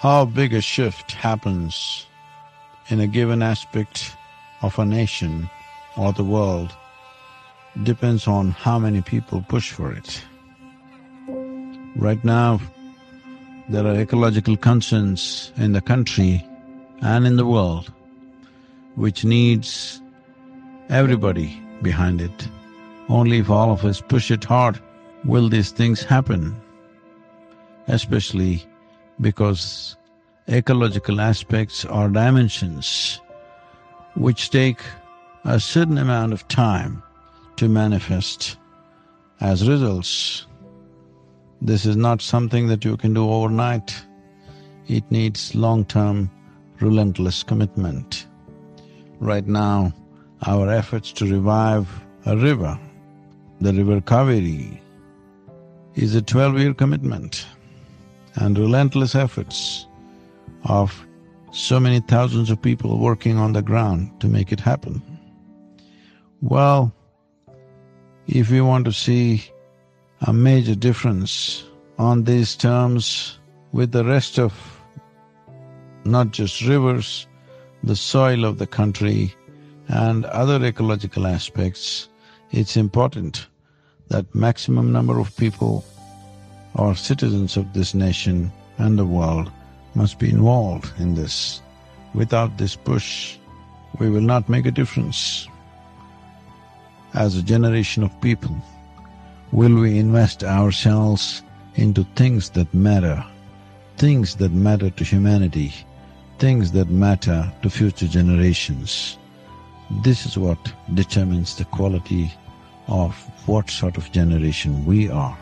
How big a shift happens in a given aspect of a nation or the world depends on how many people push for it. Right now, there are ecological concerns in the country and in the world which needs everybody behind it. Only if all of us push it hard will these things happen, especially because ecological aspects are dimensions which take a certain amount of time to manifest as results. This is not something that you can do overnight. It needs long-term, relentless commitment. Right now, our efforts to revive a river, the river Kaveri, is a twelve-year commitment and relentless efforts of so many thousands of people working on the ground to make it happen. Well, if we want to see a major difference on these terms with the rest of not just rivers, the soil of the country and other ecological aspects, it's important that maximum number of people or citizens of this nation and the world must be involved in this. Without this push, we will not make a difference. As a generation of people, will we invest ourselves into things that matter, things that matter to humanity, things that matter to future generations? This is what determines the quality of what sort of generation we are.